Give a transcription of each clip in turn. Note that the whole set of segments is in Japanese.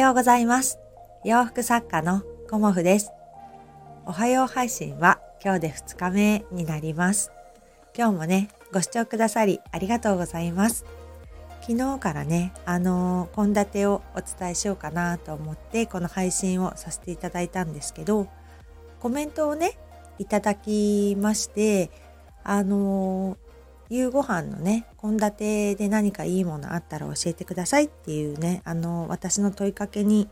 ようございます。洋服作家のコモフです。おはよう配信は今日で2日目になります。今日もね、ご視聴くださりありがとうございます。昨日からね、あの献立をお伝えしようかなと思ってこの配信をさせていただいたんですけど、コメントをね、いただきまして、あの夕ご飯のね献立で何かいいものあったら教えてくださいっていうねあの私の問いかけに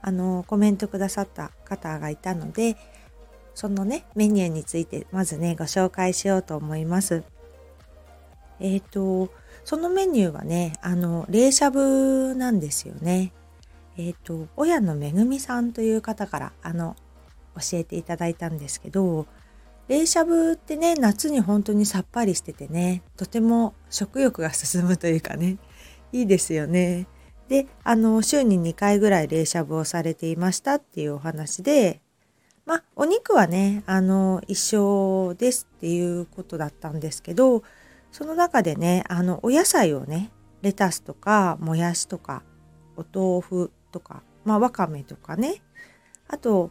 あのコメントくださった方がいたのでそのねメニューについてまずねご紹介しようと思います。えっ、ー、とそのメニューはねあの冷しゃぶなんですよね。えっ、ー、と親のめぐみさんという方からあの教えていただいたんですけど冷しゃぶってね夏に本当にさっぱりしててねとても食欲が進むというかねいいですよね。であの週に2回ぐらい冷しゃぶをされていましたっていうお話でまあお肉はねあの一緒ですっていうことだったんですけどその中でねあのお野菜をねレタスとかもやしとかお豆腐とかまあわかめとかねあと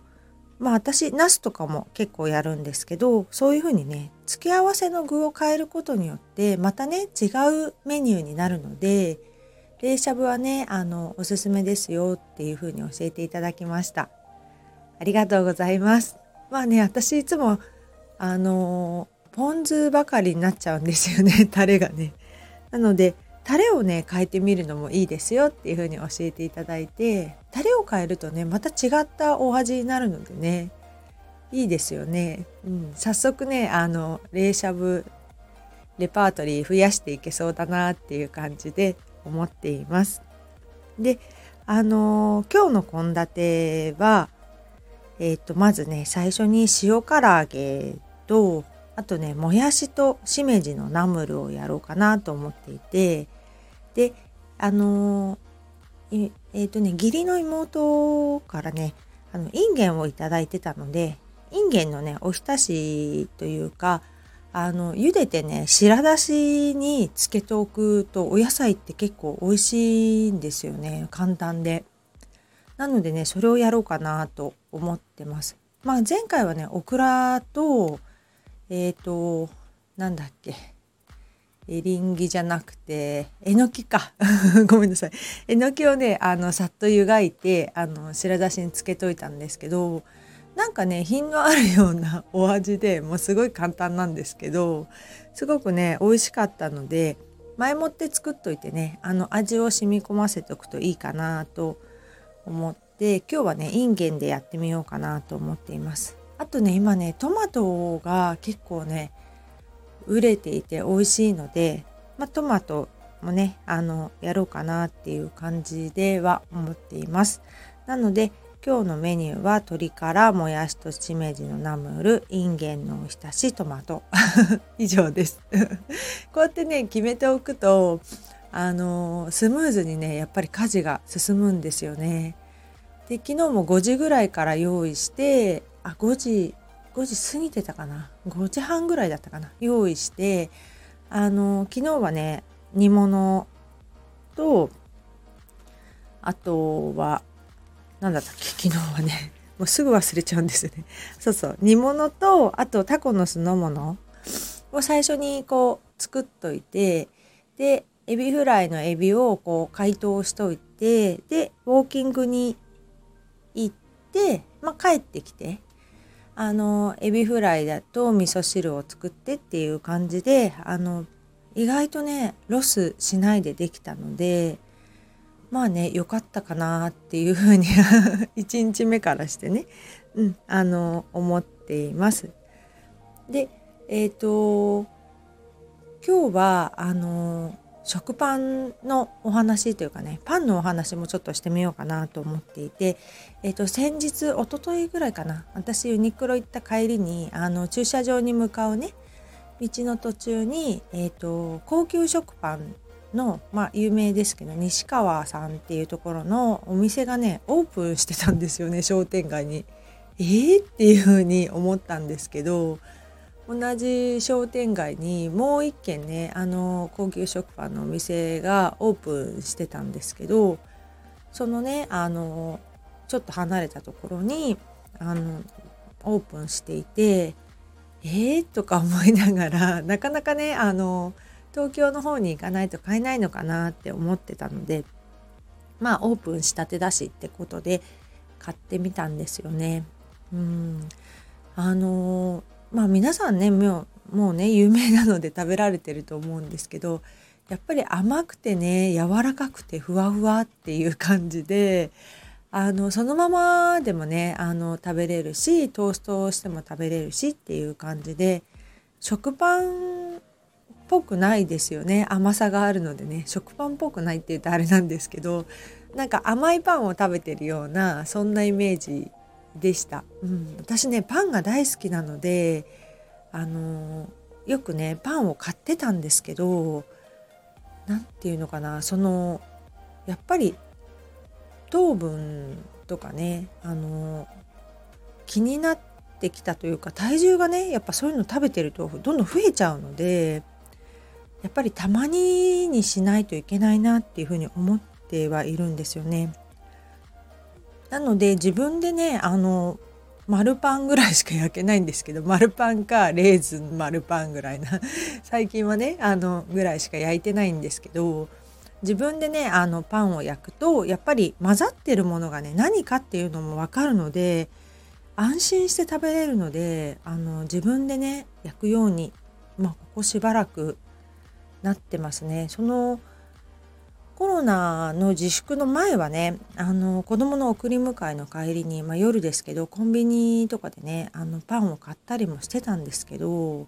まあ私ナスとかも結構やるんですけどそういうふうにね付け合わせの具を変えることによってまたね違うメニューになるので冷しゃぶはねあのおすすめですよっていうふうに教えていただきました。ありがとうございます。まあね私いつもあのポン酢ばかりになっちゃうんですよねタレがね。なのでタレをね変えてみるのもいいですよっていう風に教えていただいてタレを変えるとねまた違ったお味になるのでねいいですよね、うん、早速ねあの冷しゃぶレパートリー増やしていけそうだなっていう感じで思っています。であの今日の献立はえっ、ー、とまずね最初に塩唐揚げとあとねもやしとしめじのナムルをやろうかなと思っていてであのえっ、とね義理の妹からねあのインゲンをいいてたのでインゲンのねおひたしというかあの茹でてね白だしにつけておくとお野菜って結構美味しいんですよね簡単で。なのでねそれをやろうかなと思ってます。まあ前回はねオクラとえっ、ー、となんだっけエリンギじゃなくてえのきか ごめんなさいえのきをねあのさっと湯がいてあの白だしにつけといたんですけどなんかね品のあるような お味でもうすごい簡単なんですけどすごくね美味しかったので前もって作っといてねあの味を染み込ませておくといいかなと思って今日はねインゲンでやってみようかなと思っています。あとね今ねトマトが結構ね売れていて美味しいので、まあ、トマトもねあのやろうかなっていう感じでは思っています。なので今日のメニューは鶏からもやしとしめじのナムルインゲンのおひたしトマト。以上です。こうやってね決めておくとあのスムーズにねやっぱり家事が進むんですよね。で昨日も5時ぐらいから用意してあ5時5時過ぎてたかな？5時半ぐらいだったかな？用意してあの昨日はね煮物とあとは何だったっけ？昨日はね もうすぐ忘れちゃうんですよね。そうそう。煮物とあとタコの酢の物を最初にこう作っといてでエビフライのエビをこう解凍しといてでウォーキングに行って、まあ、帰ってきて。あのエビフライだと味噌汁を作ってっていう感じであの意外とねロスしないでできたのでまあね良かったかなっていうふうに 1日目からしてね、うん、あの思っています。でえっ、ー、と今日はあの食パンのお話というかねパンのお話もちょっとしてみようかなと思っていて、えー、と先日おとといぐらいかな私ユニクロ行った帰りにあの駐車場に向かうね道の途中に、えーと、高級食パンの、まあ、有名ですけど西川さんっていうところのお店がねオープンしてたんですよね商店街に。えー、っていうふうに思ったんですけど同じ商店街にもう一軒ねあの高級食パンのお店がオープンしてたんですけどそのねあのちょっと離れたところにあのオープンしていてえー、とか思いながら なかなかねあの東京の方に行かないと買えないのかなって思ってたのでまあオープンしたてだしってことで買ってみたんですよね。うんあのまあ皆さんねもうもうね有名なので食べられてると思うんですけどやっぱり甘くてね柔らかくてふわふわっていう感じであのそのままでもねあの食べれるしトーストをしても食べれるしっていう感じで食パンっぽくないですよね。甘さがあるのでね。食パンっぽくないって言うとあれなんですけどなんか甘いパンを食べてるようなそんなイメージでした、うん、私ねパンが大好きなのであのよくねパンを買ってたんですけど何て言うのかなそのやっぱり糖分とかねあの気になってきたというか体重がねやっぱそういうの食べてるとどんどん増えちゃうのでやっぱりたまににしないといけないなっていうふうに思ってはいるんですよね。なので自分でねあの丸パンぐらいしか焼けないんですけど丸パンかレーズン丸パンぐらいな最近はねあのぐらいしか焼いてないんですけど自分でねあのパンを焼くとやっぱり混ざってるものがね何かっていうのも分かるので安心して食べれるのであの自分でね焼くように、まあ、ここしばらくなってますね。そのコロナの自粛の前はねあの子供の送り迎えの帰りに、まあ、夜ですけどコンビニとかでねあのパンを買ったりもしてたんですけど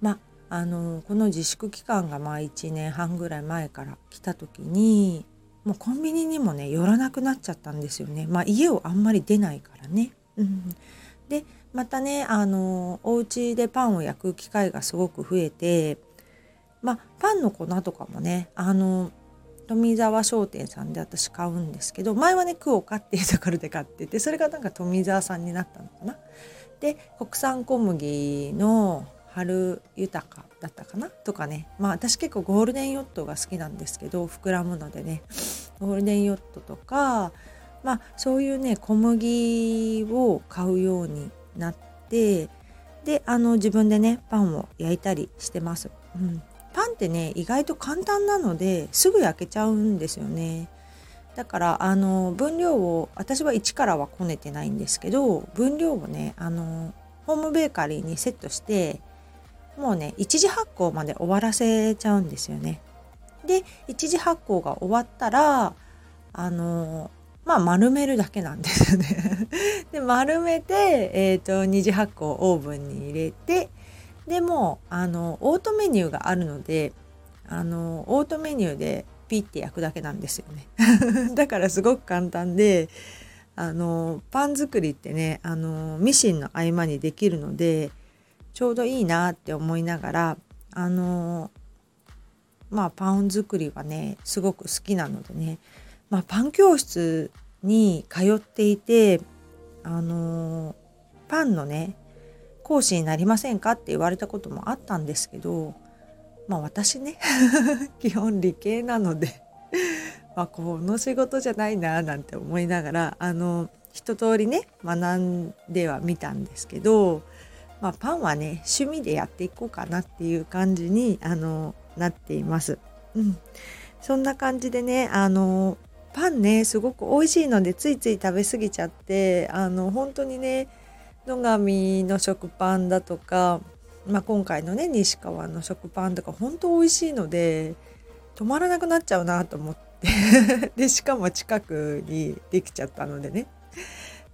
まああのこの自粛期間がまあ1年半ぐらい前から来た時にもうコンビニにもね寄らなくなっちゃったんですよね。まあ、家をあんまり出ないからね。でまたねあのお家でパンを焼く機会がすごく増えて、まあ、パンの粉とかもねあの富沢商店さんで私買うんですけど前はねクオカっていうところで買っててそれがなんか富沢さんになったのかな。で国産小麦の春豊かだったかな？とかね。まあ私結構ゴールデンヨットが好きなんですけど膨らむのでね。ゴールデンヨットとかまあそういうね小麦を買うようになってであの自分でねパンを焼いたりしてます、うん、ってね意外と簡単なのですぐ焼けちゃうんですよねだからあの分量を私は1からはこねてないんですけど分量をねあのホームベーカリーにセットしてもうね一次発酵まで終わらせちゃうんですよね。で一次発酵が終わったらあのまあ丸めるだけなんですよね で丸めて、えーと、二次発酵オーブンに入れてでもあのオートメニューがあるのであのオートメニューでピッて焼くだけなんですよね。だからすごく簡単であのパン作りってねあのミシンの合間にできるのでちょうどいいなって思いながらあのまあパン作りはねすごく好きなのでね、まあ、パン教室に通っていてあのパンのね講師になりませんかって言われたこともあったんですけどまあ私ね 基本理系なので まあこの仕事じゃないななんて思いながらあの一通りね学んではみたんですけどまあ、パンはね趣味でやっていこうかなっていう感じにあのなっています。うん、そんな感じでねあのパンねすごく美味しいのでついつい食べ過ぎちゃってあの本当にね野上の食パンだとか、まあ、今回のね西川の食パンとか本当美味しいので止まらなくなっちゃうなと思って。でしかも近くにできちゃったのでね。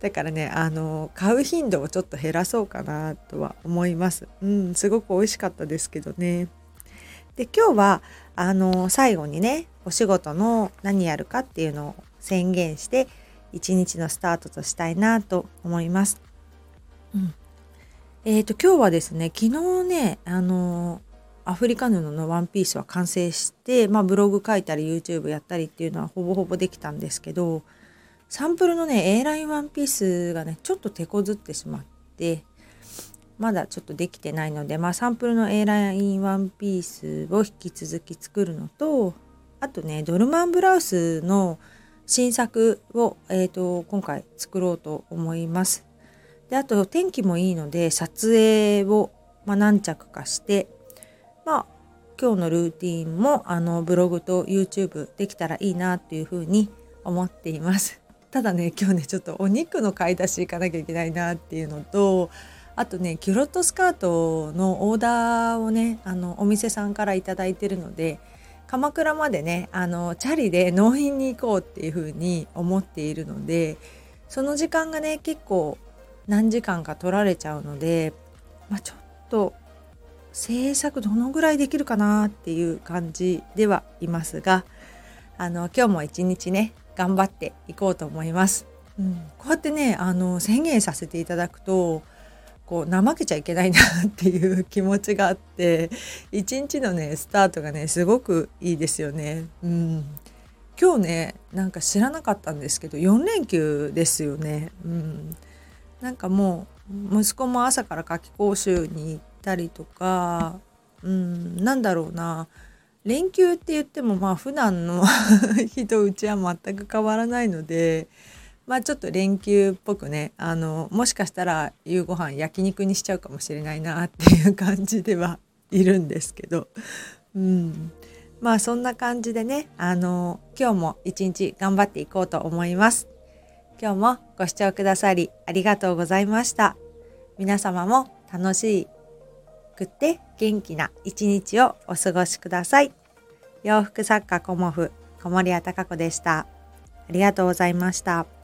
だからねあの買う頻度をちょっと減らそうかなとは思います。うんすごく美味しかったですけどね。で今日はあの最後にねお仕事の何やるかっていうのを宣言して一日のスタートとしたいなと思います。うん、えっ、ー、と今日はですね昨日ねあのアフリカ布のワンピースは完成して、まあ、ブログ書いたり YouTube やったりっていうのはほぼほぼできたんですけどサンプルのね A ラインワンピースがねちょっと手こずってしまってまだちょっとできてないので、まあ、サンプルの A ラインワンピースを引き続き作るのとあとねドルマンブラウスの新作を、えーと、今回作ろうと思います。であと天気もいいので撮影を、まあ、何着かしてまあ今日のルーティンもあのブログと YouTube できたらいいなっていうふうに思っています。ただね今日ねちょっとお肉の買い出し行かなきゃいけないなっていうのとあとねキュロットスカートのオーダーをねあのお店さんから頂いてるので鎌倉までねあのチャリで納品に行こうっていうふうに思っているのでその時間がね結構何時間か取られちゃうので、まあ、ちょっと制作どのぐらいできるかなっていう感じではいますがあの今日も一日ね頑張っていこうと思います。うん、こうやってねあの宣言させていただくとこう怠けちゃいけないなっていう気持ちがあって一日のねスタートがねすごくいいですよね。うん、今日ねなんか知らなかったんですけど4連休ですよね。うん、なんかもう息子も朝から夏期講習に行ったりとか、うん、なんだろうな連休って言ってもまあ普段の 日とうちは全く変わらないので。まあちょっと連休っぽくねあのもしかしたら夕ご飯焼肉にしちゃうかもしれないなっていう感じでは いるんですけど、うん、まあそんな感じでねあの今日も一日頑張っていこうと思います。今日もご視聴くださりありがとうございました。皆様も楽しくって元気な一日をお過ごしください。洋服作家コモフ小森屋隆子でした。ありがとうございました。